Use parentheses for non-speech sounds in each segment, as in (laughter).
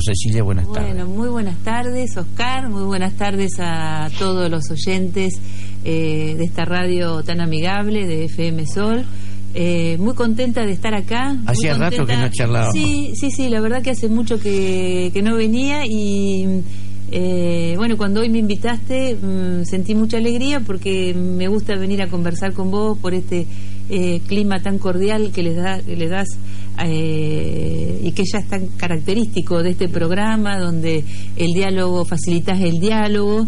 Cecilia, buenas tardes. Bueno, muy buenas tardes, Oscar. Muy buenas tardes a todos los oyentes eh, de esta radio tan amigable de FM Sol. Eh, muy contenta de estar acá. Hacía rato que no charlábamos. Sí, sí, sí, la verdad que hace mucho que, que no venía y eh, bueno, cuando hoy me invitaste mm, sentí mucha alegría porque me gusta venir a conversar con vos por este eh, clima tan cordial que les, da, que le das eh, y que ya es tan característico de este programa donde el diálogo facilitas el diálogo,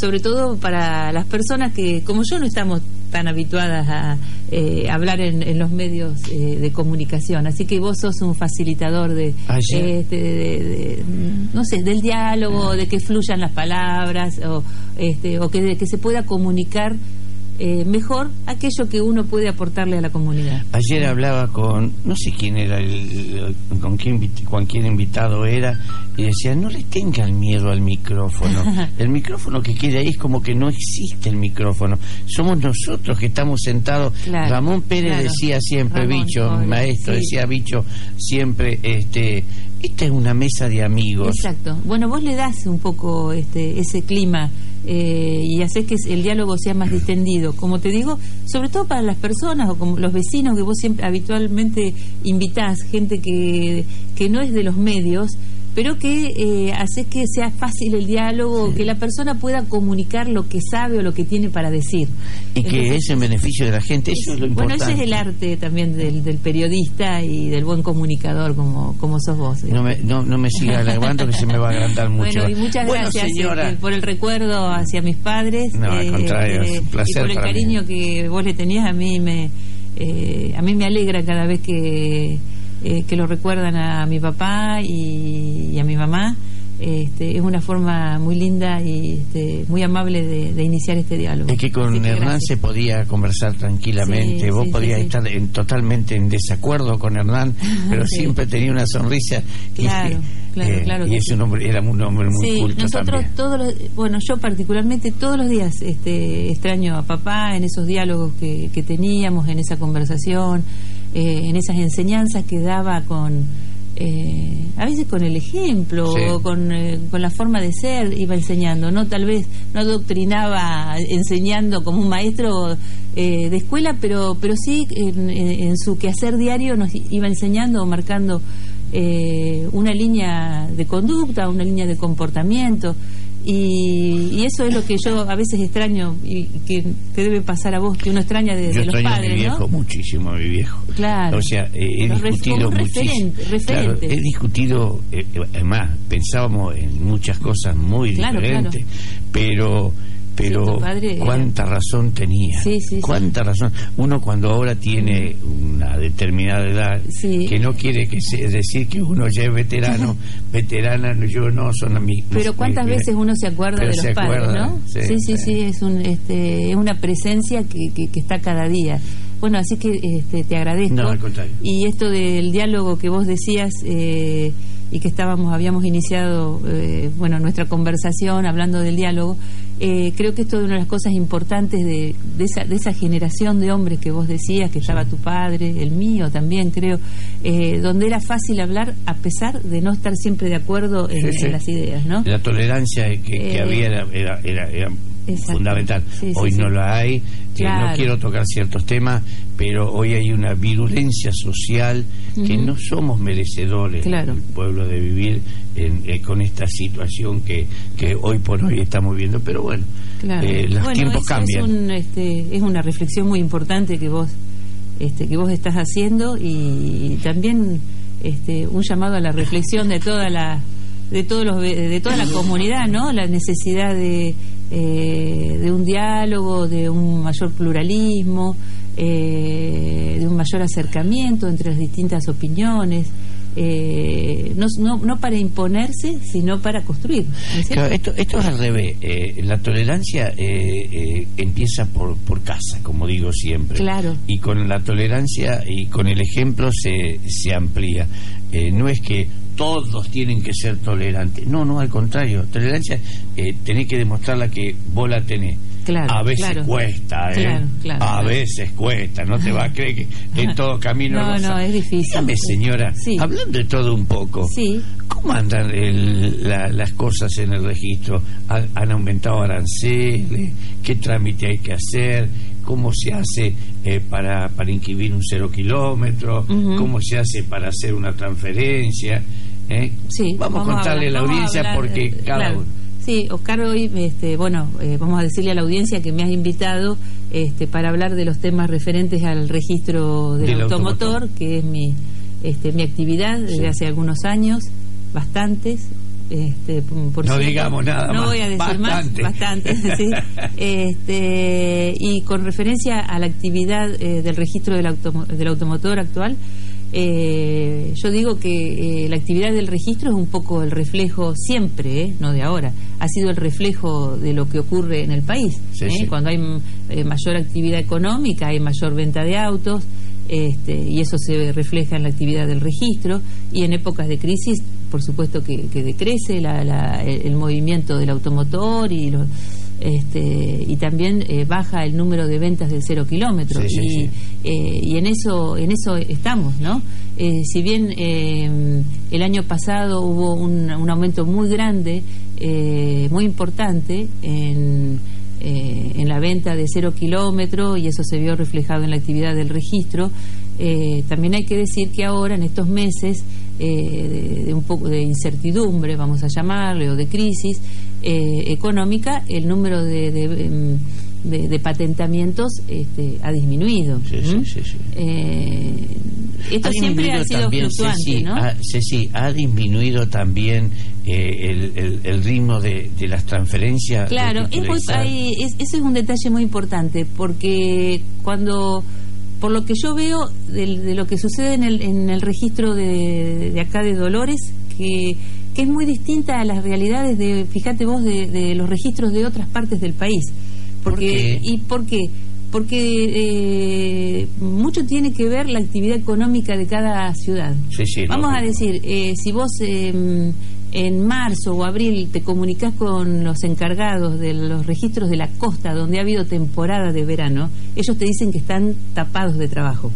sobre todo para las personas que como yo no estamos tan habituadas a eh, hablar en, los medios eh, de comunicación. Así que vos sos un facilitador de, este, no sé, del diálogo, de que fluyan las palabras o, este, o que, que se pueda comunicar eh, mejor aquello que uno puede aportarle a la comunidad. Ayer hablaba con, no sé quién era, el, con, quién, con quién invitado era, y decía, no le tengan miedo al micrófono. (laughs) el micrófono que queda ahí es como que no existe el micrófono. Somos nosotros que estamos sentados. Ramón Pérez decía siempre, bicho, maestro, decía bicho, siempre, este, esta es una mesa de amigos. Exacto. Bueno, vos le das un poco este, ese clima eh, y haces que el diálogo sea más distendido. Como te digo, sobre todo para las personas o como los vecinos que vos siempre habitualmente invitás, gente que, que no es de los medios, pero que eh, hace que sea fácil el diálogo, que la persona pueda comunicar lo que sabe o lo que tiene para decir. Y que es en beneficio de la gente, eso es lo importante. Bueno, ese es el arte también del, periodista y del buen comunicador como, como sos vos. No me, no, no me siga alargando que se me va a agrandar (laughs) mucho. Bueno, y muchas gracias eh, por el recuerdo hacia mis padres. No, al contrario, es un placer. Y por el cariño que vos le tenías a mí me... Eh, a mí me alegra cada vez que eh, que lo recuerdan a mi papá y, a mi mamá. Este, es una forma muy linda y este, muy amable de, iniciar este diálogo. Es que con Hernán se podía conversar tranquilamente, vos podías estar en, totalmente en desacuerdo con Hernán, (laughs) pero siempre tenía una sonrisa. Claro. Y, claro, eh, claro y ese hombre era un hombre muy sí, nosotros todos los, bueno, yo particularmente todos los días este, extraño a papá en esos diálogos que, que teníamos, en esa conversación. Eh, en esas enseñanzas que daba con, eh, a veces con el ejemplo o con, eh, con, la forma de ser iba enseñando, no tal vez no adoctrinaba enseñando como un maestro de escuela, pero, pero sí en, en, su quehacer diario nos iba enseñando o marcando una línea de conducta, una línea de comportamiento. Y, eso es lo que yo a veces extraño y que te debe pasar a vos, que uno extraña de, los padres. A mi viejo muchísimo, a mi viejo. Claro. O sea, eh, he discutido muchísimo. he discutido, eh, además, pensábamos en muchas cosas muy diferentes, pero pero cuánta razón tenía, cuánta razón. Uno cuando ahora tiene una determinada edad, que no quiere que se, decir que uno ya es veterano, (laughs) veterana, yo no, son amigos. Pero cuántas veces uno se acuerda de los padres, ¿no? Sí, sí, sí, es, un, este, es una presencia que, que, está cada día. Bueno, así que este, te agradezco. No, al contrario. Y esto del diálogo que vos decías... Eh, y que estábamos habíamos iniciado eh, bueno nuestra conversación hablando del diálogo eh, creo que esto es una de las cosas importantes de, de, esa, de esa generación de hombres que vos decías que estaba tu padre el mío también creo eh, donde era fácil hablar a pesar de no estar siempre de acuerdo en, las ideas no la tolerancia que, había era, era, fundamental. Hoy no la hay no quiero tocar ciertos temas, pero hoy hay una virulencia social que no somos merecedores claro. el pueblo de vivir eh, con esta situación que, que hoy por hoy estamos viendo. Pero bueno, eh, los tiempos cambian. Es, este, es una reflexión muy importante que vos este, que vos estás haciendo y, también este, un llamado a la reflexión de toda la de todos los de toda la comunidad, ¿no? La necesidad de eh, de un diálogo, de un mayor pluralismo, eh, de un mayor acercamiento entre las distintas opiniones. Eh, no, no, no, para imponerse, sino para construir. esto, esto es al revés. la tolerancia empieza por, por casa, como digo siempre. Claro. Y con la tolerancia y con el ejemplo se, se amplía. no es que todos tienen que ser tolerantes. No, no, al contrario. Tolerancia, eh, tenés que demostrarla que vos la tenés. Claro, a veces cuesta, ¿eh? a veces cuesta, no te va a creer que en todo camino. No, no, es difícil. Dígame, señora, hablando de todo un poco, sí. ¿Cómo andan las cosas en el registro? ¿Han, aumentado aranceles? ¿Qué trámite hay que hacer? ¿Cómo se hace eh, para, para inscribir un cero kilómetro? ¿Cómo se hace para hacer una transferencia? ¿Eh? Sí, vamos, a contarle a, la audiencia porque cada uno. Sí, Oscar, hoy, este, bueno, eh, vamos a decirle a la audiencia que me has invitado este, para hablar de los temas referentes al registro del, automotor, que es mi, este, mi actividad desde hace algunos años, bastantes. Este, por no digamos nada no voy a decir más bastante (laughs) sí. este, y con referencia a la actividad eh, del registro del, del automotor actual eh, yo digo que eh, la actividad del registro es un poco el reflejo siempre, eh, no de ahora, ha sido el reflejo de lo que ocurre en el país. Cuando hay mayor actividad económica, hay mayor venta de autos, este, y eso se refleja en la actividad del registro, y en épocas de crisis, por supuesto que, decrece el, movimiento del automotor y los este, y también eh, baja el número de ventas de cero kilómetros. Y, eh, y en eso en eso estamos no eh, si bien el año pasado hubo un, un aumento muy grande muy importante en en la venta de cero kilómetros y eso se vio reflejado en la actividad del registro también hay que decir que ahora en estos meses de, un poco de incertidumbre vamos a llamarle o de crisis eh, económica, el número de, de, patentamientos este, ha disminuido. Eh, esto siempre ha sido fluctuante, ¿no? Ha, ha disminuido también eh, el, el, ritmo de, las transferencias. Claro, es eso es un detalle muy importante, porque cuando por lo que yo veo de, lo que sucede en el, en el registro de, de, acá de Dolores, que que es muy distinta a las realidades de, fíjate vos, de, los registros de otras partes del país. Porque, ¿Y por qué? Porque eh, mucho tiene que ver la actividad económica de cada ciudad. Vamos a decir, eh, si vos em, en marzo o abril te comunicas con los encargados de los registros de la costa donde ha habido temporada de verano, ellos te dicen que están tapados de trabajo.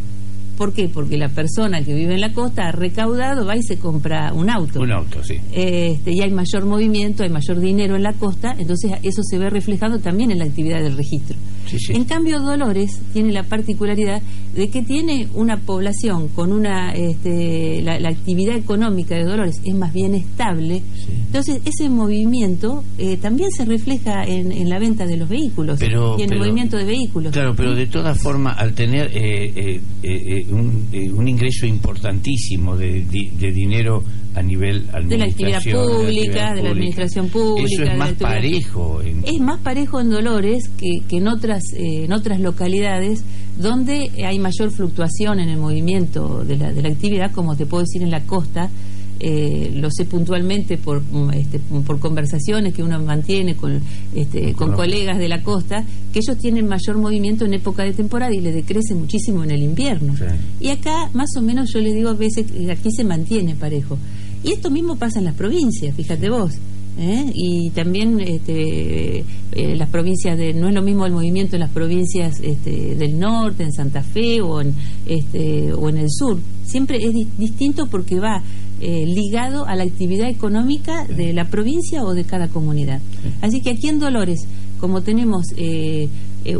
¿Por qué? Porque la persona que vive en la costa ha recaudado, va y se compra un auto. Un auto, sí. Este, y hay mayor movimiento, hay mayor dinero en la costa, entonces eso se ve reflejado también en la actividad del registro. En cambio, Dolores tiene la particularidad de que tiene una población con una. Este, la, actividad económica de Dolores es más bien estable. Entonces, ese movimiento eh, también se refleja en, la venta de los vehículos y en el movimiento de vehículos. Claro, pero de todas formas, al tener eh, eh, un, un, ingreso importantísimo de, de dinero a nivel de la actividad pública, de la, administración pública. Eso es más parejo. Es más parejo en Dolores que, que en otras eh, en otras localidades donde hay mayor fluctuación en el movimiento de la, de la actividad, como te puedo decir en la costa. Eh, lo sé puntualmente por, mm, este, por conversaciones que uno mantiene con, este, con colegas de la costa, que ellos tienen mayor movimiento en época de temporada y le decrece muchísimo en el invierno. Y acá, más o menos, yo les digo a veces, aquí se mantiene parejo. Y esto mismo pasa en las provincias, fíjate vos. ¿eh? y también este, eh, las provincias de no es lo mismo el movimiento en las provincias este, del norte en Santa Fe o en este, o en el sur siempre es distinto porque va eh, ligado a la actividad económica de la provincia o de cada comunidad así que aquí en Dolores como tenemos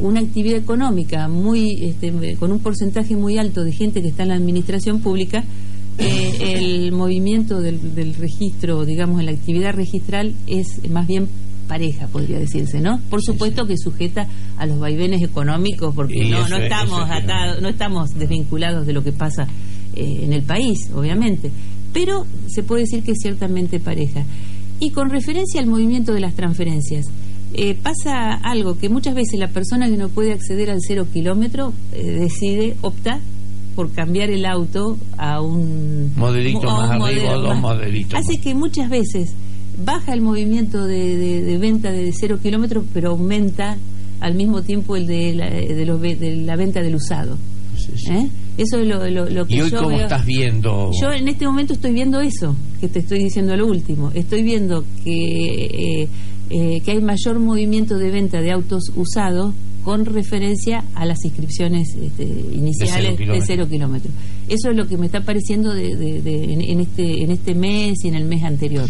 una actividad económica muy este, con un porcentaje muy alto de gente que está en la administración pública eh, el movimiento del, registro, digamos, en la actividad registral es más bien pareja, podría decirse, ¿no? Por supuesto que sujeta a los vaivenes económicos, porque no, no estamos atados, no estamos desvinculados de lo que pasa eh, en el país, obviamente, pero se puede decir que es ciertamente pareja. Y con referencia al movimiento de las transferencias, eh, pasa algo que muchas veces la persona que no puede acceder al cero kilómetro decide, optar por cambiar el auto a un modelito más arriba o dos modelitos. Hace que muchas veces baja el movimiento de, venta de cero kilómetros, pero aumenta al mismo tiempo el de la, de los, de la venta del usado. ¿Eh? Eso es lo, lo, que ¿Y hoy yo cómo estás viendo? Yo en este momento estoy viendo eso, que te estoy diciendo lo último. Estoy viendo que, eh, eh, que hay mayor movimiento de venta de autos usados con referencia a las inscripciones este, iniciales de cero, kilómetros. Eso es lo que me está pareciendo de, en, este en este mes y en el mes anterior.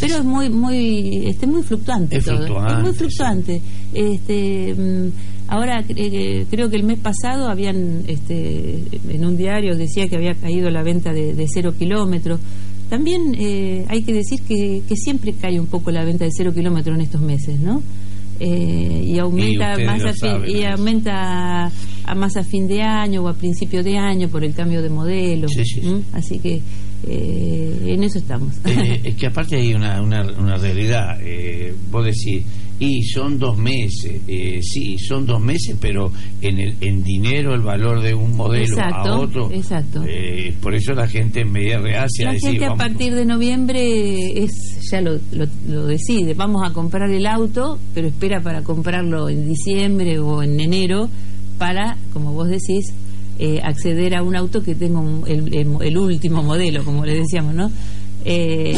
Pero es muy muy este muy fluctuante todo. es muy fluctuante. Este mm, ahora eh, creo que el mes pasado habían este en un diario decía que había caído la venta de, cero kilómetros. También eh, hay que decir que, que siempre cae un poco la venta de cero kilómetros en estos meses, ¿no? Eh, y aumenta más a fin, y aumenta a más a fin de año o a principio de año por el cambio de modelo. Así que eh, en eso estamos. Eh, es que aparte hay una, una, una realidad. Vos decís y son dos meses, eh, sí, son dos meses, pero en el en dinero el valor de un modelo a otro. Exacto. Eh, por eso la gente media reacia. La gente a partir de noviembre es ya lo, lo, decide. Vamos a comprar el auto, pero espera para comprarlo en diciembre o en enero para, como vos decís, eh, acceder a un auto que tenga el, el, último modelo, como le decíamos, ¿no? Eh,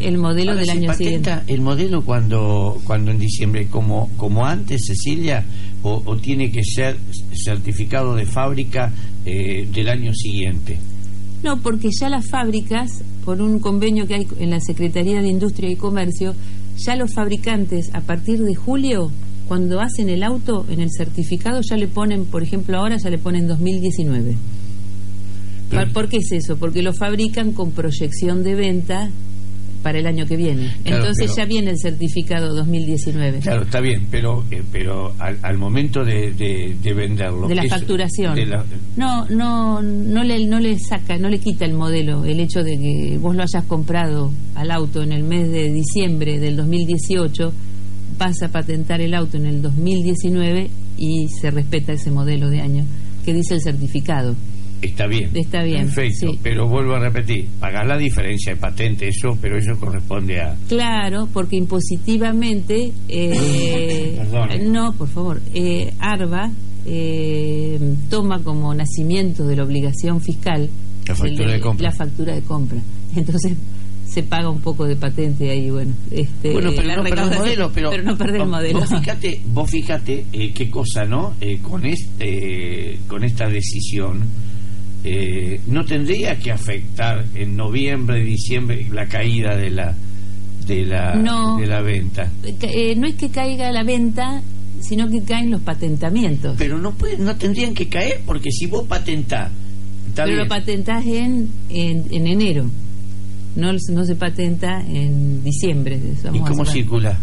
el modelo del año siguiente. ¿El modelo cuando, cuando en diciembre, como, como antes, Cecilia, o, tiene que ser certificado de fábrica eh, del año siguiente? No, porque ya las fábricas, por un convenio que hay en la Secretaría de Industria y Comercio, ya los fabricantes a partir de julio, cuando hacen el auto, en el certificado ya le ponen, por ejemplo, ahora ya le ponen 2019. ¿Por qué es eso? Porque lo fabrican con proyección de venta para el año que viene. Entonces ya viene el certificado 2019. Claro, está bien, pero eh, pero al, momento de, de, venderlo. De la facturación. No, no, no le, no le saca, no le quita el modelo el hecho de que vos lo hayas comprado al auto en el mes de diciembre del 2018, vas a patentar el auto en el 2019 y se respeta ese modelo de año que dice el certificado. Está bien. Está bien. Perfecto. Pero vuelvo a repetir, pagar la diferencia de patente, eso, pero eso corresponde a. Claro, porque impositivamente. Eh, (coughs) no, por favor. Eh, ARBA eh, toma como nacimiento de la obligación fiscal la factura de compra. La factura de compra. (laughs) Entonces se paga un poco de patente ahí, bueno. Este, bueno, pero no perder el modelo. Pero, no perder el modelo. Vos fíjate, vos fíjate eh, qué cosa, ¿no? Eh, con, este, con esta decisión eh, no tendría que afectar en noviembre, diciembre la caída de la de la de la venta. Eh, no es que caiga la venta, sino que caen los patentamientos. Pero no puede, no tendrían que caer porque si vos patentás, pero lo patentás en, en, enero. No, no se patenta en diciembre. ¿Y cómo circula?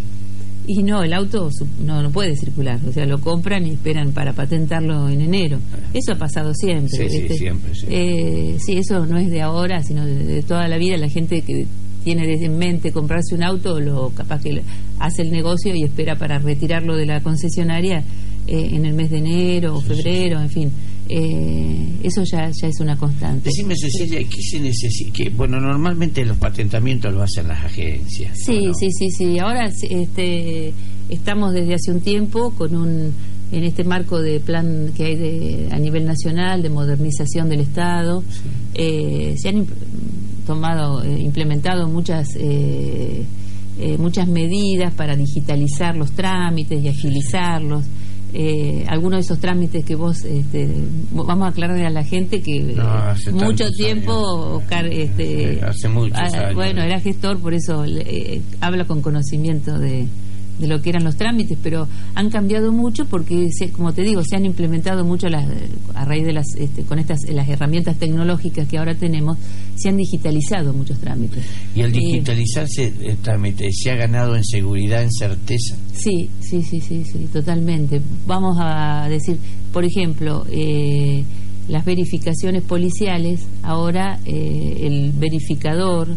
Y no, el auto no, no puede circular, o sea, lo compran y esperan para patentarlo en enero. Eso ha pasado siempre. Sí, sí, siempre. Eh, sí, eso no es de ahora, sino de, toda la vida. La gente que tiene en mente comprarse un auto, lo capaz que hace el negocio y espera para retirarlo de la concesionaria eh, en el mes de enero o febrero, en fin. Eh, eso ya, ya es una constante. Decime, Cecilia, ¿qué se necesita? Bueno, normalmente los patentamientos lo hacen las agencias. Sí, sí, sí, sí. Ahora este, estamos desde hace un tiempo con un en este marco de plan que hay de, a nivel nacional de modernización del Estado. Eh, se han tomado, eh, implementado muchas muchas medidas para digitalizar los trámites y agilizarlos eh, algunos de esos trámites que vos este, vamos a aclararle a la gente que mucho tiempo Oscar este, hace muchos ah, bueno era gestor por eso eh, habla con conocimiento de, de lo que eran los trámites, pero han cambiado mucho porque, como te digo, se han implementado mucho las, a raíz de las, este, con estas las herramientas tecnológicas que ahora tenemos, se han digitalizado muchos trámites. ¿Y al digitalizarse el trámite se ha ganado en seguridad, en certeza? Sí, sí, sí, sí, sí, totalmente. Vamos a decir, por ejemplo, eh, las verificaciones policiales, ahora eh, el verificador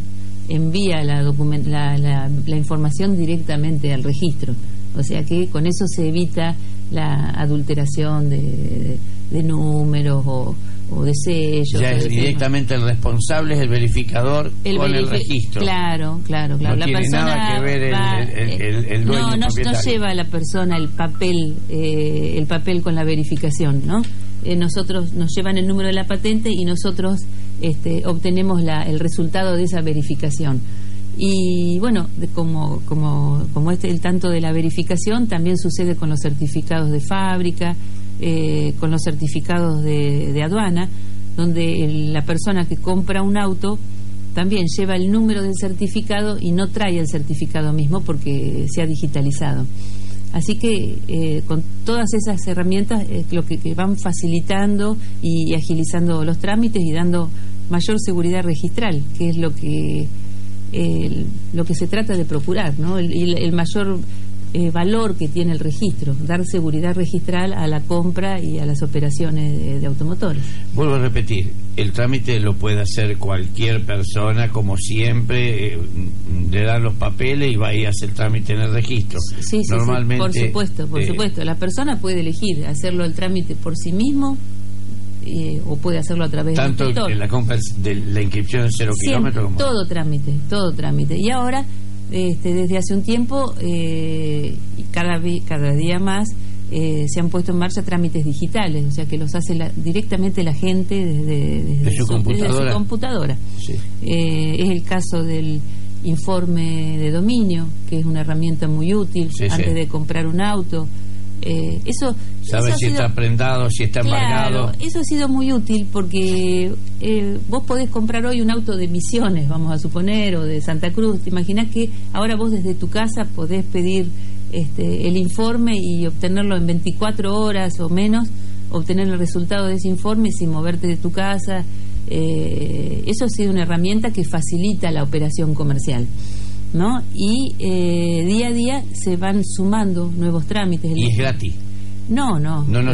envía la, la, la, información directamente al registro. O sea que con eso se evita la adulteración de, de, números o, o, de sellos. Ya es directamente el responsable, es el verificador con el registro. Claro, claro, claro. No la tiene nada que ver el, el, dueño No, no, no, lleva la persona el papel, eh, el papel con la verificación, ¿no? Eh, nosotros nos llevan el número de la patente y nosotros este, obtenemos la, el resultado de esa verificación. Y bueno, como, como, este el tanto de la verificación, también sucede con los certificados de fábrica, eh, con los certificados de, de aduana, donde la persona que compra un auto también lleva el número del certificado y no trae el certificado mismo porque se ha digitalizado. Así que eh, con todas esas herramientas es lo que, van facilitando y agilizando los trámites y dando mayor seguridad registral, que es lo que lo que se trata de procurar, ¿no? el mayor eh, valor que tiene el registro, dar seguridad registral a la compra y a las operaciones de, automotores. Vuelvo a repetir, el trámite lo puede hacer cualquier persona, como siempre, eh, le dan los papeles y va y hace el trámite en el registro. Sí, sí, Normalmente, por supuesto, por eh, supuesto. La persona puede elegir hacerlo el trámite por sí mismo o puede hacerlo a través Tanto de la compra de la inscripción de cero kilómetros como... Todo trámite, todo trámite. Y ahora este, desde hace un tiempo eh, y cada, cada día más eh, se han puesto en marcha trámites digitales, o sea que los hace directamente la gente desde, su, computadora. Eh, es el caso del informe de dominio, que es una herramienta muy útil antes de comprar un auto. Eh, eso sabe si está prendado, si está embargado. Eso ha sido muy útil porque eh, vos podés comprar hoy un auto de Misiones, vamos a suponer, o de Santa Cruz. Te imaginas que ahora vos desde tu casa podés pedir este, el informe y obtenerlo en 24 horas o menos, obtener el resultado de ese informe sin moverte de tu casa. Eh, eso ha sido una herramienta que facilita la operación comercial. ¿No? Y eh, día a día se van sumando nuevos trámites. ¿Y es gratis? No, no. No, no,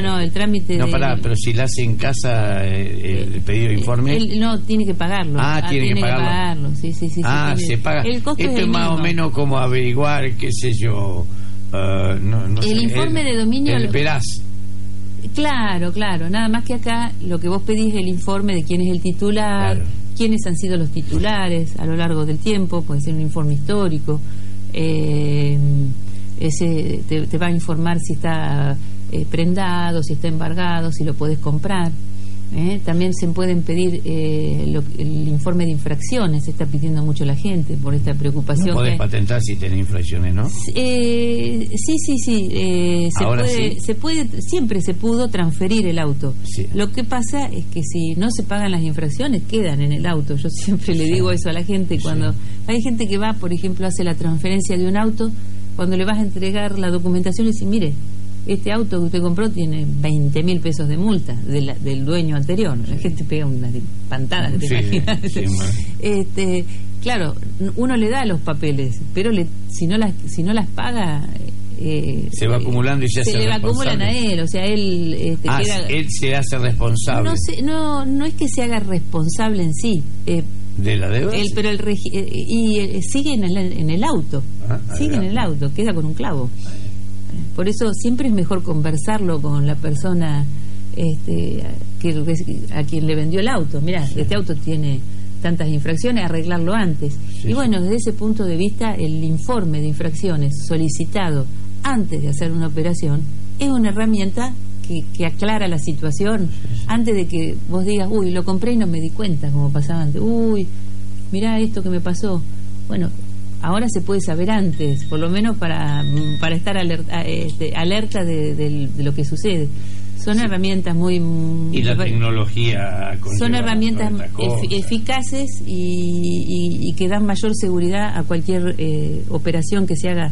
no, el trámite. No, pará, pero si la hace en casa eh, el pedido de informe. Él no, tiene que pagarlo. Ah, tiene, que, pagarlo. Sí, sí, sí. Ah, se paga. El costo Esto es, más o menos como averiguar, qué sé yo. Uh, no, no el informe de dominio. El verás. Claro, claro. Nada más que acá lo que vos pedís es el informe de quién es el titular quiénes han sido los titulares a lo largo del tiempo, puede ser un informe histórico, eh, ese te, va a informar si está eh, prendado, si está embargado, si lo puedes comprar. ¿Eh? También se pueden pedir eh, el informe de infracciones, se está pidiendo mucho la gente por esta preocupación. No podés patentar si tenés infracciones, ¿no? Eh, sí, sí, sí. se, puede, se puede, siempre se pudo transferir el auto. Lo que pasa es que si no se pagan las infracciones, quedan en el auto. Yo siempre le digo eso a la gente cuando hay gente que va, por ejemplo, hace la transferencia de un auto, cuando le vas a entregar la documentación y dice, mire, este auto que usted compró tiene 20 mil pesos de multa del dueño anterior. La gente pega unas pantadas, (laughs) este, claro, uno le da los papeles, pero le, si no las si no las paga eh, se va acumulando y se, se le va acumulan a él, o sea, él este, ah, él se hace responsable. No, no, no es que se haga responsable en sí. Eh, de la deuda. pero el eh, y sigue en el, en el auto, ah, sigue en el auto, queda con un clavo. Por eso siempre es mejor conversarlo con la persona este, que, a quien le vendió el auto. Mira, este auto tiene tantas infracciones, arreglarlo antes. y bueno, desde ese punto de vista, el informe de infracciones solicitado antes de hacer una operación es una herramienta que, que aclara la situación antes de que vos digas, uy, lo compré y no me di cuenta, como pasaba antes. Uy, mirá esto que me pasó. Bueno, ahora se puede saber antes, por lo menos para, para estar alerta, este, alerta de, lo que sucede. Son herramientas muy... Y la tecnología... Son herramientas eficaces y, que dan mayor seguridad a cualquier eh, operación que se haga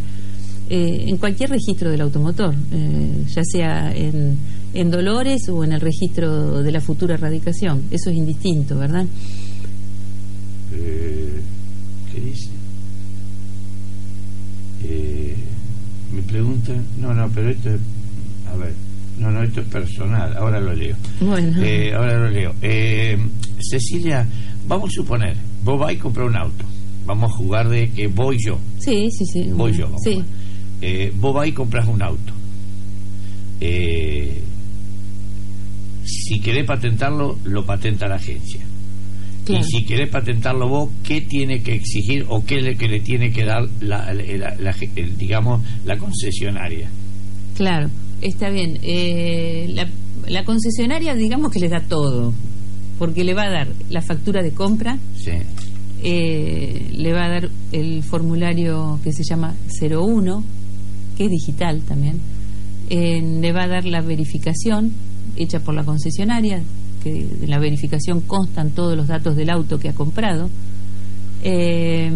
eh, en cualquier registro del automotor, eh, ya sea en, en Dolores o en el registro de la futura erradicación. Eso es indistinto, ¿verdad? ¿Qué dice? Pregunta no, no, pero esto es, a ver, no, no, esto es personal, ahora lo leo. Bueno. Eh, ahora lo leo. Eh, Cecilia, vamos a suponer, vos vais a comprar un auto, vamos a jugar de que voy yo. Sí, sí, sí. Voy yo. Sí. Eh, vos vais y compras un auto. Eh, si querés patentarlo, lo patenta la agencia. Y si querés patentarlo vos, ¿qué tiene que exigir o qué es lo que le tiene que dar, la, digamos, la concesionaria? Claro, está bien. Eh, la, concesionaria, digamos que le da todo, porque le va a dar la factura de compra, eh, le va a dar el formulario que se llama 01, que es digital también. le va a dar la verificación hecha por la concesionaria, que en la verificación constan todos los datos del auto que ha comprado. Eh,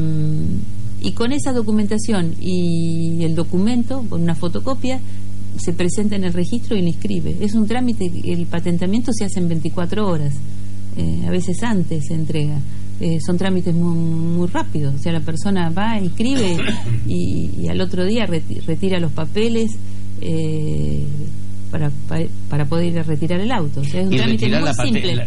y con esa documentación y el documento, con una fotocopia, se presenta en el registro y le inscribe. Es un trámite, el patentamiento se hace en 24 horas, eh, a veces antes se entrega. Eh, son trámites muy, rápidos, o sea, la persona va, inscribe y, al otro día retira los papeles. Para, para poder ir a retirar el auto. O sea, es un trámite muy la simple.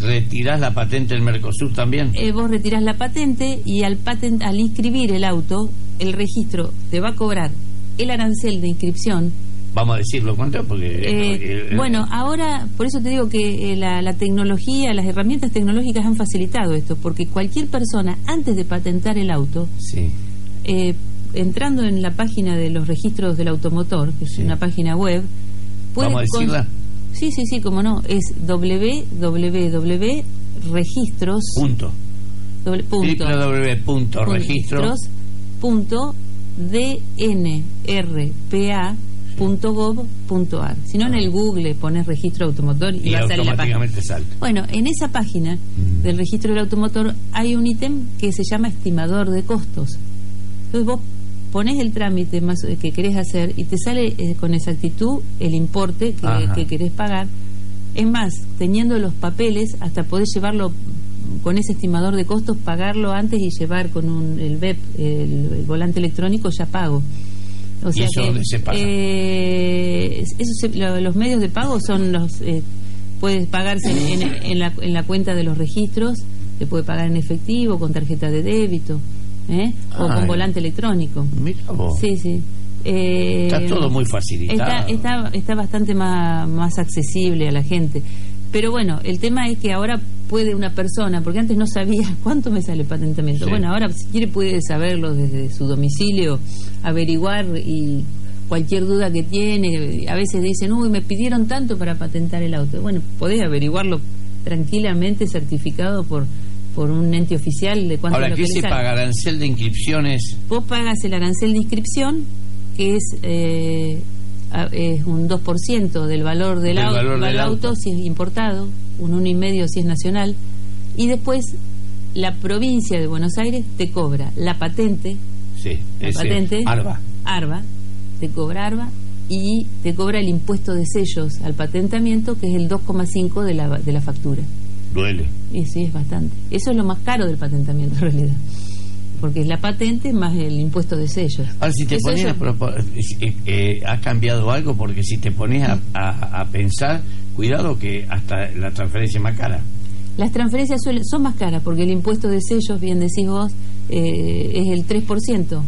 ¿Retirás la patente del Mercosur también? Eh, vos retirás la patente y al, patent, al inscribir el auto, el registro te va a cobrar el arancel de inscripción. Vamos a decirlo cuánto, porque... Eh, bueno, ahora, por eso te digo que eh, la, la tecnología, las herramientas tecnológicas han facilitado esto, porque cualquier persona, antes de patentar el auto, sí. entrando en la página de los registros del automotor, que es una página web, ¿Vamos a decirla? Sí, sí, sí, como no. Es www.registros. Punto. Doble, punto www.registros.dnrpa.gov.ar. Si no, en el Google pones registro automotor y, va a salir la página. Bueno, en esa página mm. del registro del automotor hay un ítem que se llama estimador de costos. Entonces vos pones el trámite más eh, que querés hacer y te sale eh, con exactitud el importe que, querés pagar. Es más, teniendo los papeles, hasta podés llevarlo con ese estimador de costos, pagarlo antes y llevar con un, el BEP, el, volante electrónico, ya pago. O sea eso que, se paga? Eh, los medios de pago son los. Eh, puedes pagarse en, la, en la cuenta de los registros, se puede pagar en efectivo, con tarjeta de débito. ¿Eh? o con volante electrónico. Sí, sí. Eh, está todo muy facilitado. Está, está, bastante más, más accesible a la gente. Pero bueno, el tema es que ahora puede una persona, porque antes no sabía (laughs) cuánto me sale el patentamiento. Bueno, ahora si quiere puede saberlo desde su domicilio, averiguar y cualquier duda que tiene. A veces dicen, uy, me pidieron tanto para patentar el auto. Bueno, podés averiguarlo tranquilamente, certificado por por un ente oficial de cuánto Ahora, ¿qué se paga? ¿Arancel de inscripciones? Vos pagas el arancel de inscripción, que es, eh, es un 2% del valor del, auto, si es importado, un 1,5% si es nacional, y después la provincia de Buenos Aires te cobra la patente, sí, la patente ARBA. ARBA, te cobra ARBA y te cobra el impuesto de sellos al patentamiento, que es el 2,5 de la, de la factura. Duele. Y sí, es bastante. Eso es lo más caro del patentamiento en realidad. Porque es la patente más el impuesto de sellos. Ahora, si te pones a eh, eh, ¿ha cambiado algo? Porque si te pones a, pensar, cuidado que hasta la transferencia es más cara. Las transferencias son más caras porque el impuesto de sellos, bien decís vos, eh, es el 3%.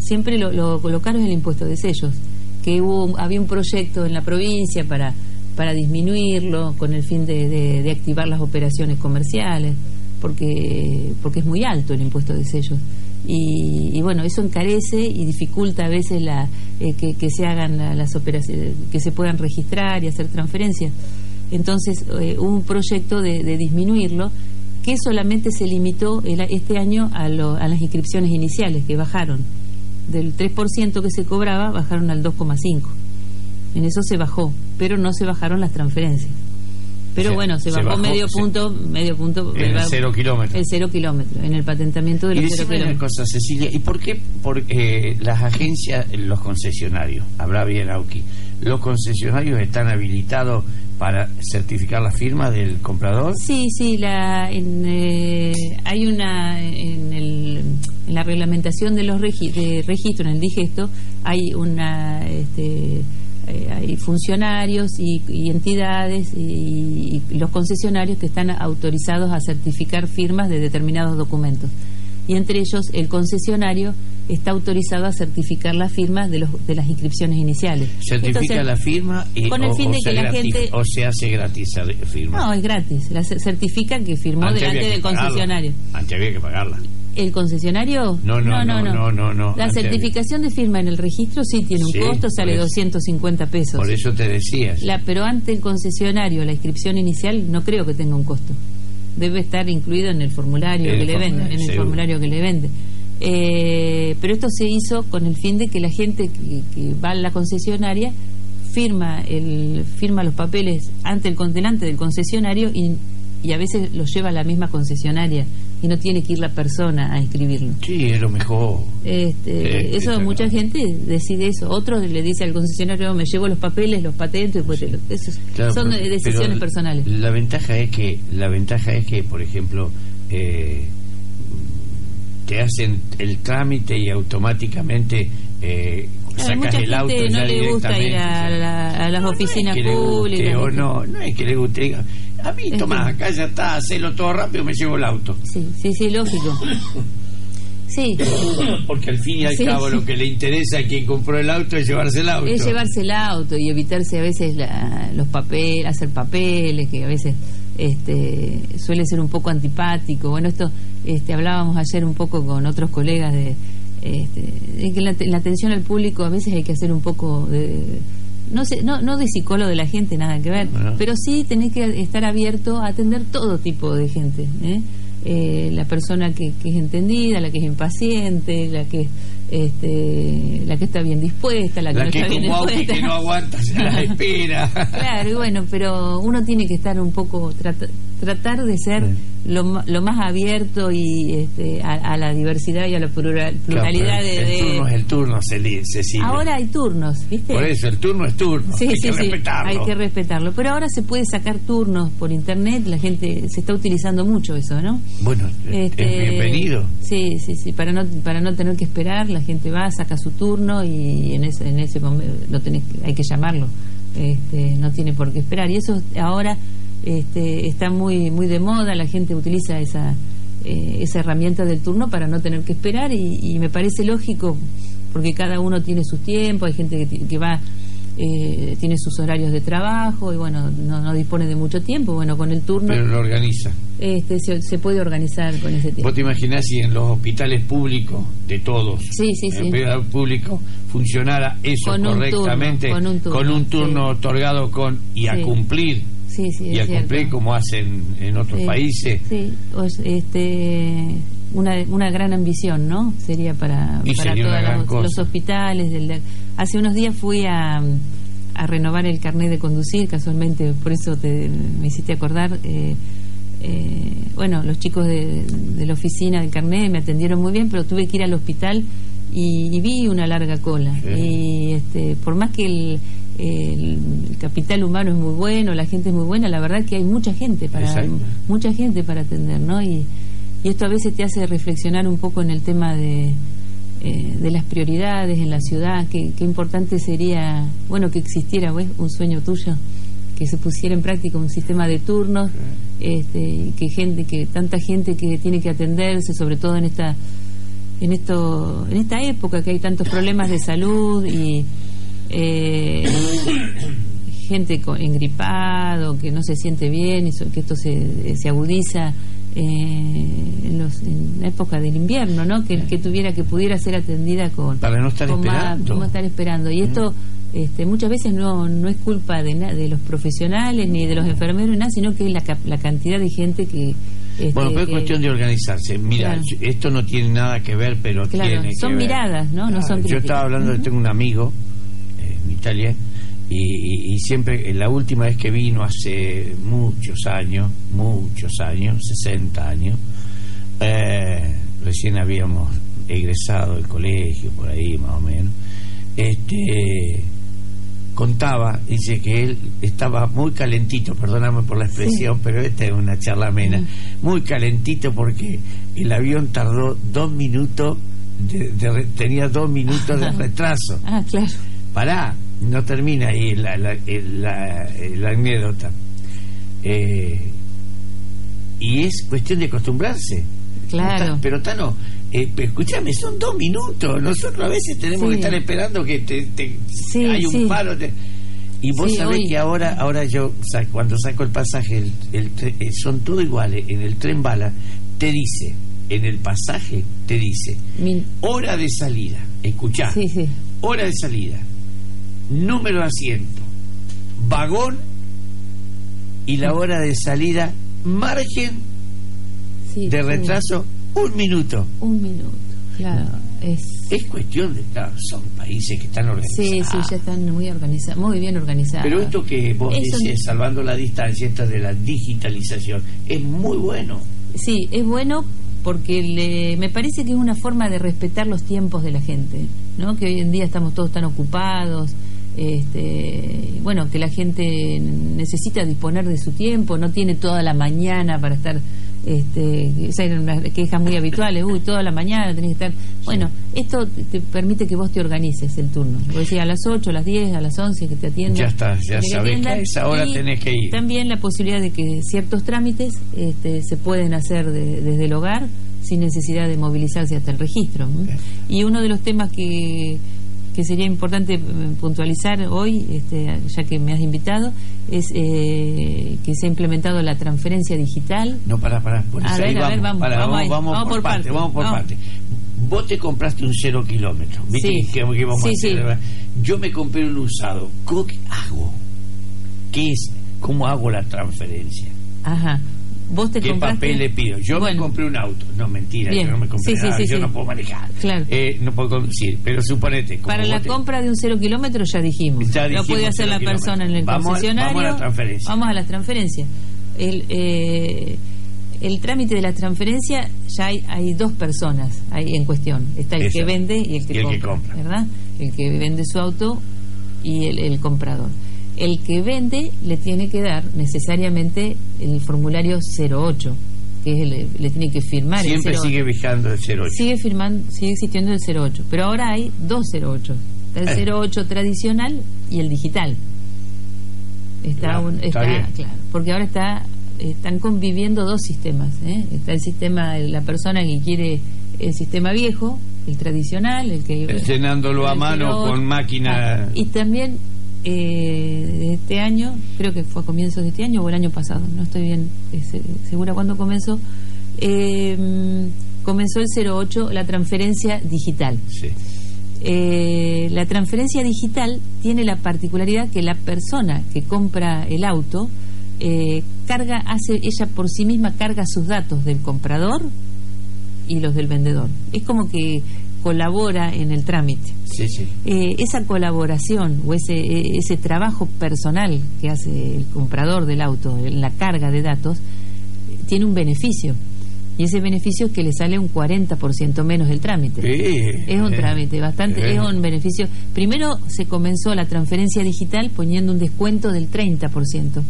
siempre lo, lo, caro es el impuesto de sellos. Que hubo, había un proyecto en la provincia para para disminuirlo con el fin de, de, activar las operaciones comerciales, porque, porque es muy alto el impuesto de sellos. Y, bueno, eso encarece y dificulta a veces la, eh, que, se hagan las operaciones, que se puedan registrar y hacer transferencias. Entonces eh, hubo un proyecto de, disminuirlo que solamente se limitó este año a, a las inscripciones iniciales, que bajaron. Del 3% que se cobraba, bajaron al 2,5%. En eso se bajó, pero no se bajaron las transferencias. Pero bueno, se, bajó, medio punto, medio punto. El cero kilómetro. El cero kilómetro, en el patentamiento de los cero kilómetros. cosa, Cecilia, ¿y por qué porque eh, las agencias, los concesionarios, habrá bien Auki, los concesionarios están habilitados para certificar la firma del comprador? Sí, sí, la, eh, hay una en, el, en, la reglamentación de los de registros, en el digesto, hay una... Este, eh, hay funcionarios y, entidades y, los concesionarios que están autorizados a certificar firmas de determinados documentos. Y entre ellos el concesionario está autorizado a certificar las firmas de, los, de las inscripciones iniciales. ¿Certifica la firma y, con el fin de que la gente... o se hace gratis la firma? No, es gratis. La certifica que firmó delante del concesionario. Antes había que pagarla el concesionario. No, no, no, no, no. La certificación de firma en el registro sí tiene un costo, sale 250 pesos. Por eso te decías. La, pero ante el concesionario, la inscripción inicial, no creo que tenga un costo. debe estar incluido en el formulario que le venden, en el formulario que le vende. Eh, pero esto se hizo con el fin de que la gente que, va a la concesionaria firma el firma los papeles ante el delante del concesionario y, y a veces los lleva a la misma concesionaria y no tiene que ir la persona a escribirlo. Sí, es lo mejor. Este, eso mucha gente decide eso. Otros le dice al concesionario, me llevo los papeles, los patentes, pues son decisiones personales. La ventaja es que la ventaja es que, por ejemplo, eh, te hacen el trámite y automáticamente eh, sacas el auto no le gusta ir a, las oficinas públicas. o no, no es que le guste. A mí, Tomás, acá ya está, hacelo todo rápido, me llevo el auto. Sí, sí, sí, lógico. Sí. Porque al fin y al cabo lo que le interesa a quien compró el auto es llevarse el auto. Es llevarse el auto y evitarse a veces los papeles, hacer papeles, que a veces este, suele ser un poco antipático. Bueno, esto este, hablábamos ayer un poco con otros colegas de, este, que la, la, atención al público a veces hay que hacer un poco de no sé, no, no de psicólogo de la gente, nada que ver, pero sí tenés que estar abierto a atender todo tipo de gente. ¿eh? Eh, la persona que, que, es entendida, la que es impaciente, la que este, la que está bien dispuesta, la que no está bien dispuesta. que no aguanta, se la espera. (laughs) claro, y bueno, pero uno tiene que estar un poco, tratar de ser lo, lo, más abierto y este, a, la diversidad y a la pluralidad de, El turno es el turno, Cecilia. Ahora hay turnos, ¿viste? Por eso, el turno es turno. Sí, hay que respetarlo. Hay que respetarlo. Pero ahora se puede sacar turnos por internet, la gente se está utilizando mucho eso, ¿no? Bueno, este, es bienvenido. Sí, sí, sí, para no, para no tener que esperar, la gente va, saca su turno y en ese, en ese momento lo tenés, hay que llamarlo. Este, no tiene por qué esperar. Y eso ahora este, está muy muy de moda, la gente utiliza esa eh, esa herramienta del turno para no tener que esperar y, me parece lógico porque cada uno tiene su tiempo, hay gente que, va eh, tiene sus horarios de trabajo y bueno, no, dispone de mucho tiempo, bueno, con el turno... Pero lo organiza. Este, se, puede organizar con ese tiempo. ¿Vos te imaginás si en los hospitales públicos de todos, sí, sí, en el público, funcionara eso correctamente, con, un turno, otorgado con y a cumplir y a cumplir como hacen en otros países. Sí, este, una, una gran ambición, ¿no? Sería para, para todos los, hospitales. Del, hace unos días fui a, a renovar el carnet de conducir, casualmente, por eso te, me hiciste acordar. Eh, eh, bueno, los chicos de, la oficina del carnet me atendieron muy bien, pero tuve que ir al hospital y, vi una larga cola. Y este, por más que el, el, capital humano es muy bueno, la gente es muy buena, la verdad que hay mucha gente para mucha gente para atender, ¿no? Y, y, esto a veces te hace reflexionar un poco en el tema de, eh, de las prioridades en la ciudad, qué, qué importante sería, bueno, que existiera un sueño tuyo, que se pusiera en práctica un sistema de turnos, este, que gente, que tanta gente que tiene que atenderse, sobre todo en esta en esto en esta época que hay tantos problemas de salud y eh, (coughs) gente con, engripado, que no se siente bien, y que esto se, se agudiza eh, en, los, en, la época del invierno, ¿no? Que, que, tuviera que pudiera ser atendida con para no estar esperando, estar esperando. Y esto este, muchas veces no no es culpa de de los profesionales ni de los enfermeros nada, sino que es la, la cantidad de gente que este, bueno, es cuestión de organizarse. Mira, esto no tiene nada que ver, pero tiene son miradas, ¿no? no son yo estaba hablando, tengo un amigo Italia, y, siempre, la última vez que vino hace muchos años, muchos años, 60 años, eh, recién habíamos egresado del colegio, por ahí más o menos, este contaba, dice que él estaba muy calentito, perdóname por la expresión, pero esta es una charla amena, muy calentito porque el avión tardó dos minutos, tenía dos minutos de (laughs) retraso. Ah, claro. Pará, no termina ahí la, la, la, anécdota. Eh, y es cuestión de acostumbrarse. Claro. Pero Tano, eh, escúchame, son dos minutos. Nosotros a veces tenemos que estar esperando que te, hay un paro. y vos sabés que ahora, ahora yo, cuando saco el pasaje, el, eh, son todos iguales. En el tren bala, te dice, en el pasaje, te dice, hora de salida. Escuchá, hora de salida número de asiento, vagón y la hora de salida, margen de retraso, un minuto. Un minuto, claro. Es, es cuestión de estar, son países que están organizados. Sí, sí, ya están muy organizados, muy bien organizados. Pero esto que vos dices, salvando la distancia, esta de la digitalización, es muy bueno. Sí, es bueno porque le, me parece que es una forma de respetar los tiempos de la gente, ¿no? Que hoy en día estamos todos tan ocupados, este, bueno, que la gente necesita disponer de su tiempo, no tiene toda la mañana para estar, este, esa una queja muy habitual, uy, toda la mañana tenés que estar. Bueno, esto te permite que vos te organices el turno. Vos decís a las 8, a las 10, a las 11 que te atiendan. Ya está, ya sabés que a esa hora tenés que ir. También la posibilidad de que ciertos trámites este, se pueden hacer desde el hogar sin necesidad de movilizarse hasta el registro. Y uno de los temas que que sería importante eh, puntualizar hoy, este, ya que me has invitado, es eh, que se ha implementado la transferencia digital. No, para, para, por a ver, a ver, vamos, vamos, vamos, por, parte, Vamos por parte. Vos te compraste un cero kilómetro, ¿viste? Sí. Que, vamos a hacer, Yo me compré un usado. ¿Qué hago? ¿Qué es? ¿Cómo hago la transferencia? Ajá. ¿Vos te ¿Qué papel le pido? Yo me compré un auto. No, mentira, yo no me compré nada. yo no puedo manejar. Claro. Eh, no puedo conducir, pero suponete. Para la compra de un cero kilómetro ya dijimos. Ya Lo puede hacer la persona en el concesionario. vamos a la transferencia. Vamos a la transferencia. El, eh, el trámite de la transferencia ya hay, hay dos personas ahí en cuestión. Está el que vende y el que, compra, que compra. ¿Verdad? El que vende su auto y el, el comprador el que vende le tiene que dar necesariamente el formulario 08 que es le tiene que firmar siempre sigue fijando el 08 sigue firmando sigue existiendo el 08 pero ahora hay dos 08 el 08 eh. tradicional y el digital. Está, claro, porque ahora está están conviviendo dos sistemas ¿eh? está el sistema la persona que quiere el sistema viejo el tradicional el que llenándolo a mano con máquina. Ah, y también eh, de este año, creo que fue a comienzos de este año o el año pasado, no estoy bien eh, segura cuándo comenzó, eh, comenzó el 08 la transferencia digital. Eh, la transferencia digital tiene la particularidad que la persona que compra el auto carga, hace ella por sí misma carga sus datos del comprador y los del vendedor. Es como que colabora en el trámite. Eh, esa colaboración o ese, e, ese trabajo personal que hace el comprador del auto en la carga de datos tiene un beneficio. Y ese beneficio es que le sale un 40% menos del trámite. es un trámite bastante, es un beneficio. Primero se comenzó la transferencia digital poniendo un descuento del 30%.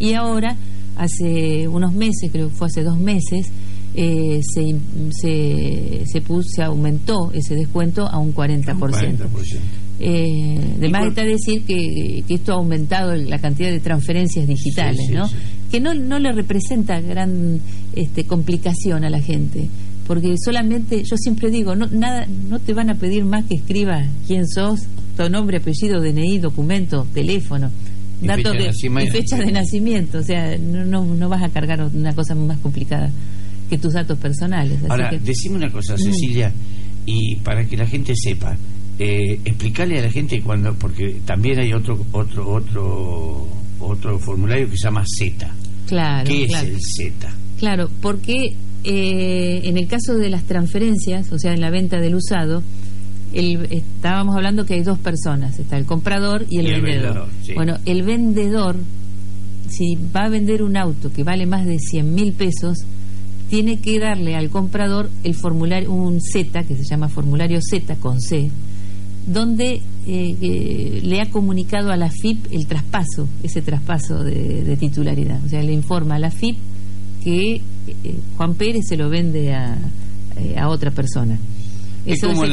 Y ahora, hace unos meses, creo que fue hace dos meses, eh, se, se, se, puso, se aumentó ese descuento a un 40%. 40%. Eh, además está decir que, que, esto ha aumentado la cantidad de transferencias digitales, ¿no? Que no, no le representa gran este, complicación a la gente, porque solamente, yo siempre digo, no, nada, no te van a pedir más que escribas quién sos, tu nombre, apellido, DNI, documento, teléfono, datos de, y fecha de nacimiento, o sea, no, no, no vas a cargar una cosa más complicada que tus datos personales. Ahora, decime una cosa, Cecilia, y para que la gente sepa, eh, explicarle a la gente cuando, porque también hay otro otro otro otro formulario que se llama Z. Claro. ¿Qué es el Z? Claro, porque eh, en el caso de las transferencias, o sea, en la venta del usado, el, estábamos hablando que hay dos personas, está el comprador y el vendedor. Bueno, el vendedor, si va a vender un auto que vale más de 100 mil pesos, tiene que darle al comprador el formulario, un Z, que se llama formulario Z con C, donde eh, le ha comunicado a la FIP el traspaso, ese traspaso de, titularidad. O sea, le informa a la FIP que eh, Juan Pérez se lo vende a, eh, a otra persona. es como,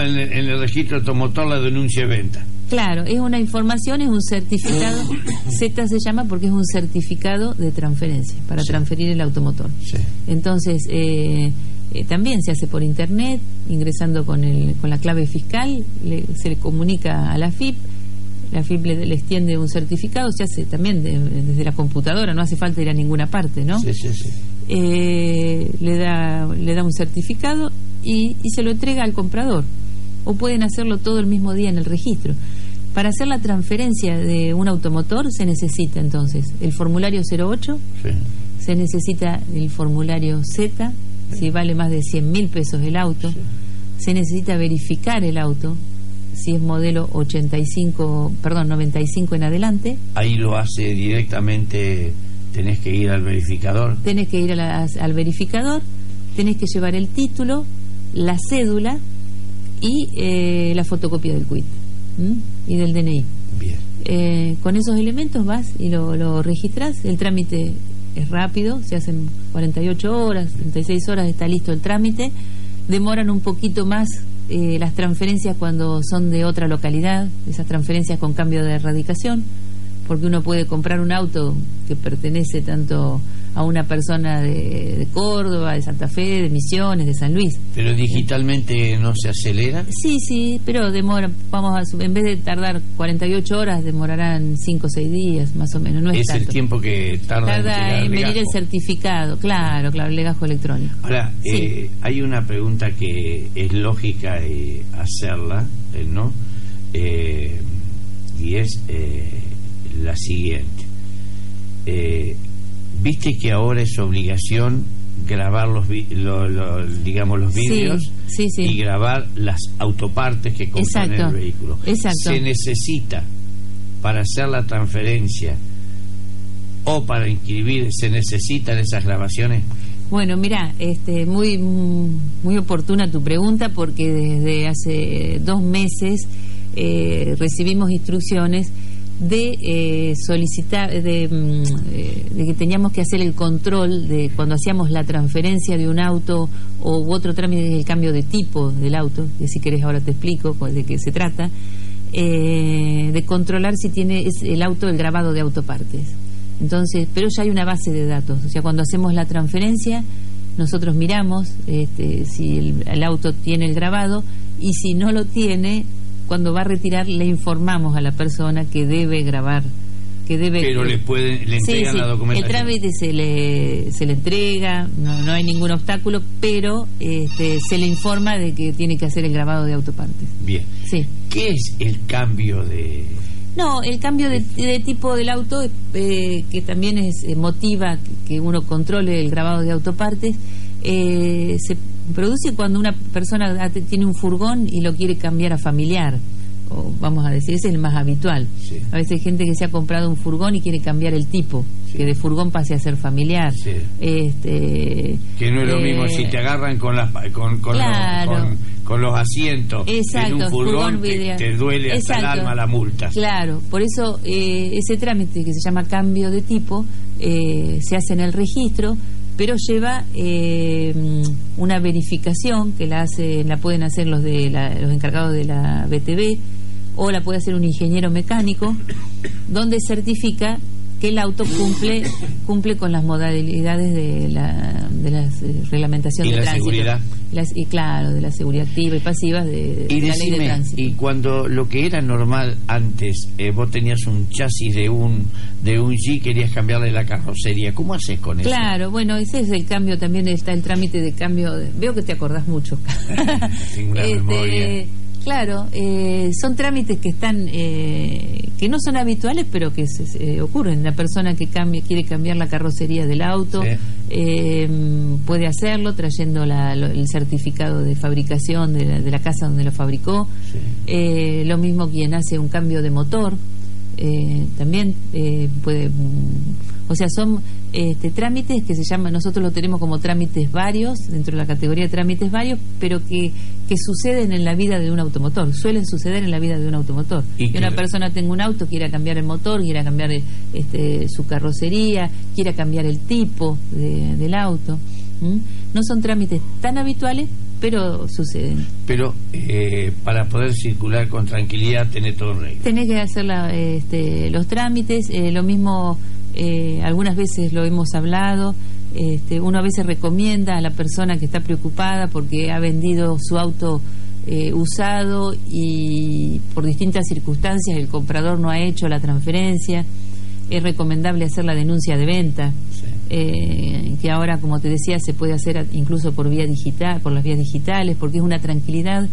en, el registro automotor la denuncia de venta. Claro, es una información, es un certificado. Z se llama porque es un certificado de transferencia para transferir el automotor. Entonces, eh, eh, también se hace por internet, ingresando con, el, con la clave fiscal, se le comunica a la FIP. La FIP le, extiende un certificado, se hace también desde la computadora, no hace falta ir a ninguna parte, ¿no? Sí, sí, sí. Eh, le, da, le da un certificado y, y se lo entrega al comprador o pueden hacerlo todo el mismo día en el registro. Para hacer la transferencia de un automotor se necesita entonces el formulario 08, se necesita el formulario Z, si vale más de 100 mil pesos el auto, se necesita verificar el auto, si es modelo 85, perdón, 95 en adelante. Ahí lo hace directamente, tenés que ir al verificador. Tenés que ir al verificador, tenés que llevar el título, la cédula y eh, la fotocopia del quit y del DNI. Bien. Eh, con esos elementos vas y lo, lo registras, el trámite es rápido, se hacen 48 horas, 36 horas, está listo el trámite. Demoran un poquito más eh, las transferencias cuando son de otra localidad, esas transferencias con cambio de erradicación, porque uno puede comprar un auto que pertenece tanto a una persona de, Córdoba, de Santa Fe, de Misiones, de San Luis. ¿Pero digitalmente no se acelera? Sí, sí, pero demora, vamos a, en vez de tardar 48 horas, demorarán 5 o 6 días, más o menos. No es, el tiempo que tarda, en, venir el certificado, claro, claro, el legajo electrónico. Ahora, eh, hay una pregunta que es lógica eh, hacerla, eh, ¿no? y es la siguiente. Viste que ahora es obligación grabar los digamos los vídeos y grabar las autopartes que componen el vehículo. Se necesita para hacer la transferencia o para inscribir se necesitan esas grabaciones. Bueno, mira, este, muy muy oportuna tu pregunta porque desde hace dos meses eh, recibimos instrucciones de eh, solicitar, de, mm, eh, de, que teníamos que hacer el control de cuando hacíamos la transferencia de un auto o otro trámite, el cambio de tipo del auto, que si querés ahora te explico de qué se trata, eh, de controlar si tiene el auto el grabado de autopartes. Entonces, pero ya hay una base de datos, o sea, cuando hacemos la transferencia, nosotros miramos este, si el auto tiene el grabado y si no lo tiene, cuando va a retirar le informamos a la persona que debe grabar que debe pero le pueden le entregan la documentación. el trámite se le se le entrega no, no hay ningún obstáculo pero este, se le informa de que tiene que hacer el grabado de autopartes. Bien. Sí. Qué es el cambio de no el cambio de, tipo del auto eh, que también es eh, motiva que uno controle el grabado de autopartes eh, se produce cuando una persona tiene un furgón y lo quiere cambiar a familiar. O vamos a decir, ese es el más habitual. A veces hay gente que se ha comprado un furgón y quiere cambiar el tipo, que de furgón pase a ser familiar. Este, que no es lo mismo si te agarran con las con, con, los, asientos en un furgón, te, duele hasta el alma la multa. Claro, por eso eh, ese trámite que se llama cambio de tipo eh, se hace en el registro pero lleva eh, una verificación que la hace la pueden hacer los de los encargados de la BTV o la puede hacer un ingeniero mecánico donde certifica que el auto cumple cumple con las modalidades de la, de la reglamentación ¿Y de la seguridad. Y claro de la seguridad activa y pasiva de, y la ley de tránsito. y cuando lo que era normal antes eh, vos tenías un chasis de un de un G querías cambiarle la carrocería cómo haces con eso claro bueno ese es el cambio también está el trámite de cambio veo que te acordás mucho. (laughs) (laughs) Este, Claro, eh, son trámites que están eh, que no son habituales, pero que se, ocurren. La persona que quiere cambiar la carrocería del auto eh, puede hacerlo trayendo el certificado de fabricación de la, casa donde lo fabricó. lo mismo quien hace un cambio de motor también puede. O sea, son este, trámites que se llaman, nosotros lo tenemos como trámites varios, dentro de la categoría de trámites varios, pero que, que suceden en la vida de un automotor, suelen suceder en la vida de un automotor. Y que una persona tenga un auto, quiera cambiar el motor, quiera cambiar este, su carrocería, quiera cambiar el tipo del auto. No son trámites tan habituales, pero suceden. Pero eh, para poder circular con tranquilidad, tenés todo regla. Tenés que hacer este, los trámites, eh, lo mismo eh, algunas veces lo hemos hablado, este, uno a veces recomienda a la persona que está preocupada porque ha vendido su auto eh, usado y por distintas circunstancias el comprador no ha hecho la transferencia, es recomendable hacer la denuncia de venta, eh, que ahora, como te decía, se puede hacer incluso por vía digital, por las vías digitales, porque es una tranquilidad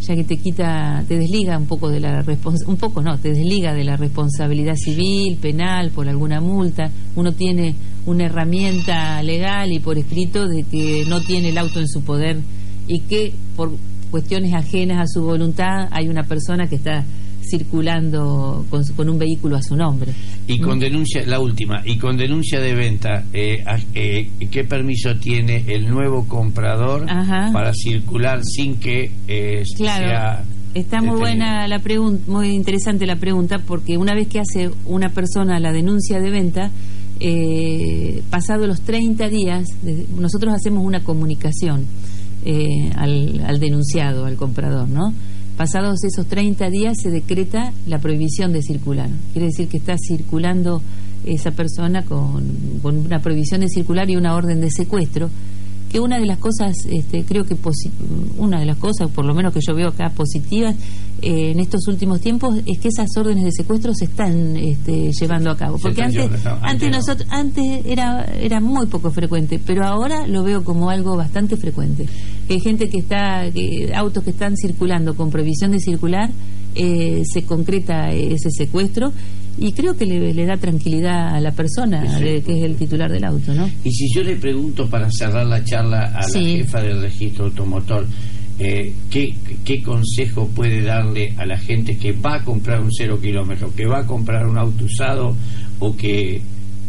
ya que te quita, te desliga un poco de la un poco no, te desliga de la responsabilidad civil, penal, por alguna multa. Uno tiene una herramienta legal y por escrito de que no tiene el auto en su poder y que por cuestiones ajenas a su voluntad hay una persona que está circulando con, un vehículo a su nombre. Y con denuncia, la última, y con denuncia de venta, eh, eh, ¿qué permiso tiene el nuevo comprador para circular sin que eh, claro. Está muy buena la pregunta, muy interesante la pregunta, porque una vez que hace una persona la denuncia de venta, eh, pasado los 30 días, nosotros hacemos una comunicación al, al denunciado, al comprador, ¿no? Pasados esos 30 días se decreta la prohibición de circular. Quiere decir que está circulando esa persona con, una prohibición de circular y una orden de secuestro que una de las cosas, este, creo que una de las cosas, por lo menos que yo veo acá positivas eh, en estos últimos tiempos, es que esas órdenes de secuestro se están este, llevando a cabo. Porque antes, antes, nosotros, antes era, era muy poco frecuente, pero ahora lo veo como algo bastante frecuente. Que hay gente que está, autos que están circulando con prohibición de circular, eh, se concreta ese secuestro y creo que le, da tranquilidad a la persona que es el titular del auto, ¿no? Y si yo le pregunto para cerrar la charla a la jefa del registro automotor, eh, ¿qué, ¿qué consejo puede darle a la gente que va a comprar un cero kilómetro, que va a comprar un auto usado o que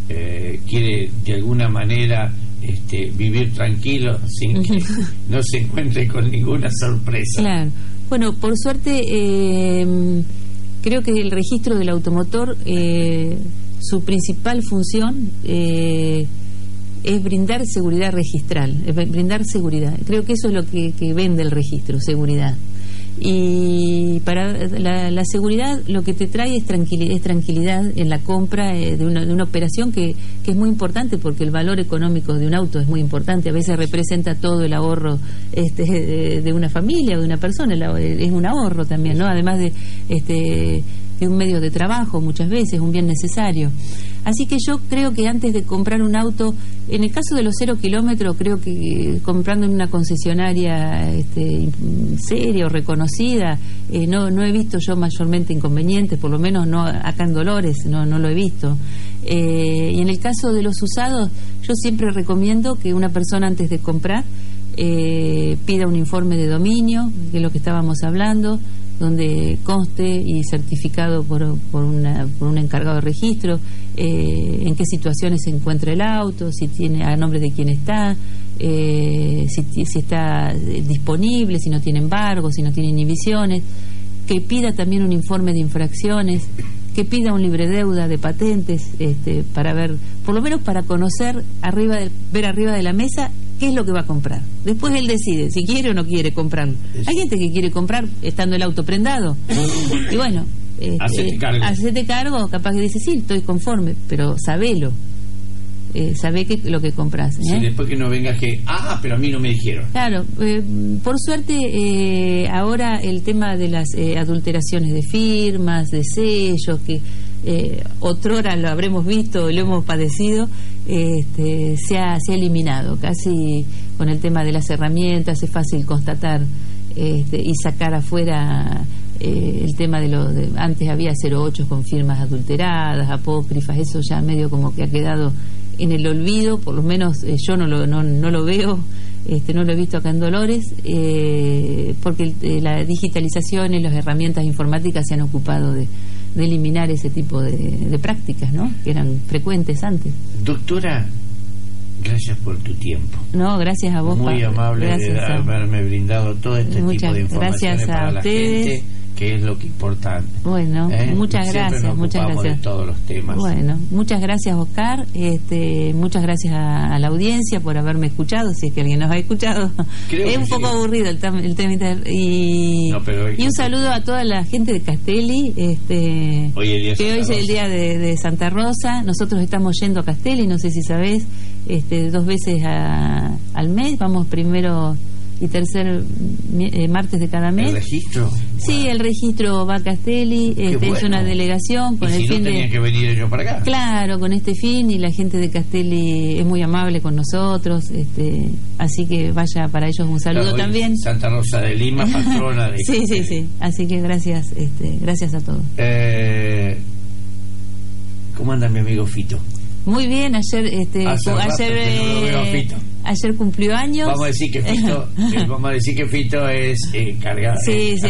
eh, quiere de alguna manera este, vivir tranquilo sin (laughs) que no se encuentre con ninguna sorpresa? Claro. Bueno, por suerte... Eh, Creo que el registro del automotor, eh, su principal función eh, es brindar seguridad registral, brindar seguridad. Creo que eso es lo que vende el registro, seguridad. Y para la, seguridad lo que te trae es tranquilidad, es tranquilidad en la compra eh, de, una, de, una, operación que, que, es muy importante porque el valor económico de un auto es muy importante. A veces representa todo el ahorro este, de, una familia o de una persona. Es un ahorro también, ¿no? Además de, este, de un medio de trabajo muchas veces, un bien necesario. Así que yo creo que antes de comprar un auto, en el caso de los cero kilómetros, creo que comprando en una concesionaria este, seria o reconocida, eh, no, no he visto yo mayormente inconvenientes, por lo menos no acá en Dolores, no, no lo he visto. Eh, y en el caso de los usados, yo siempre recomiendo que una persona antes de comprar eh, pida un informe de dominio, que es lo que estábamos hablando, donde conste y certificado por, por, una, por un encargado de registro eh, en qué situaciones se encuentra el auto, si tiene a nombre de quién está, eh, si, si, está disponible, si no tiene embargo, si no tiene inhibiciones, que pida también un informe de infracciones, que pida un libre deuda de patentes este, para ver, por lo menos para conocer arriba de, ver arriba de la mesa qué es lo que va a comprar. Después él decide si quiere o no quiere comprarlo. Hay gente que quiere comprar estando el auto prendado. y bueno, este, hacete cargo. capaz que dice, sí, estoy conforme, pero sabelo. Eh, sabe que, lo que compras. ¿eh? después que no venga que, ah, pero a mí no me dijeron. Claro, eh, por suerte eh, ahora el tema de las adulteraciones de firmas, de sellos, que otrora lo habremos visto, lo hemos padecido, este, se, ha, se ha eliminado. Casi con el tema de las herramientas es fácil constatar este, y sacar afuera eh, el tema de lo de, antes había 08 con firmas adulteradas, apócrifas, eso ya medio como que ha quedado en el olvido, por lo menos eh, yo no lo, no, no lo veo, este, no lo he visto acá en Dolores, eh, porque la digitalización y las herramientas informáticas se han ocupado de, eliminar ese tipo de, prácticas, ¿no? Que eran frecuentes antes. Doctora, gracias por tu tiempo. No, gracias a vos. Muy amable de haberme brindado todo este tipo de informaciones gracias a para ustedes. la gente que es lo que importa. Bueno, ¿Eh? muchas gracias, muchas gracias. todos los temas. Bueno, muchas gracias Oscar, este, muchas gracias a, la audiencia por haberme escuchado, si es que alguien nos ha escuchado. es un poco aburrido el, tema y, y un saludo a toda la gente de Castelli, este, que hoy es el día de, Santa Rosa. Nosotros estamos yendo a Castelli, no sé si sabés, este, dos veces al mes. Vamos primero y tercer eh, martes de cada mes. ¿El registro? Sí, el registro va a Castelli, este, es una delegación con el fin de... que venir ellos para acá. Claro, con este fin y la gente de Castelli es muy amable con nosotros, este, así que vaya para ellos un saludo también. Santa Rosa de Lima, (laughs) patrona de... sí, sí, sí, así que gracias, este, gracias a todos. Eh, ¿Cómo anda mi amigo Fito? Muy bien, ayer este ayer eh, ayer cumplió años. Vamos a decir que Fito, (laughs) eh, vamos a decir que Fito es eh, cargado. Sí, sí,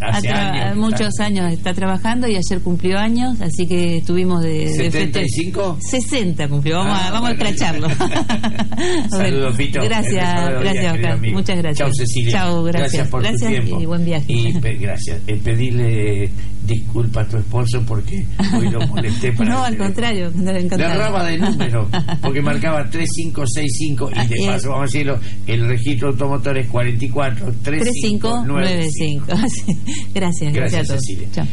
hace, años, muchos años está trabajando y ayer cumplió años, así que estuvimos de, de 75 60 cumplió. Vamos a, ah, vamos a escracharlo. (laughs) (laughs) Saludos Fito. Gracias, gracias Oscar. Muchas gracias. Chao Cecilia. Chao, gracias. Gracias por gracias tu tiempo. y buen viaje. Y gracias. pedirle disculpa a tu esposo porque hoy lo molesté para (laughs) No, al contrario, le agarraba de número porque marcaba 3565 y de paso vamos a decirlo, el registro automotor (laughs) es 44 3595. Gracias, gracias, gracias a todos. Cecilia. Chao.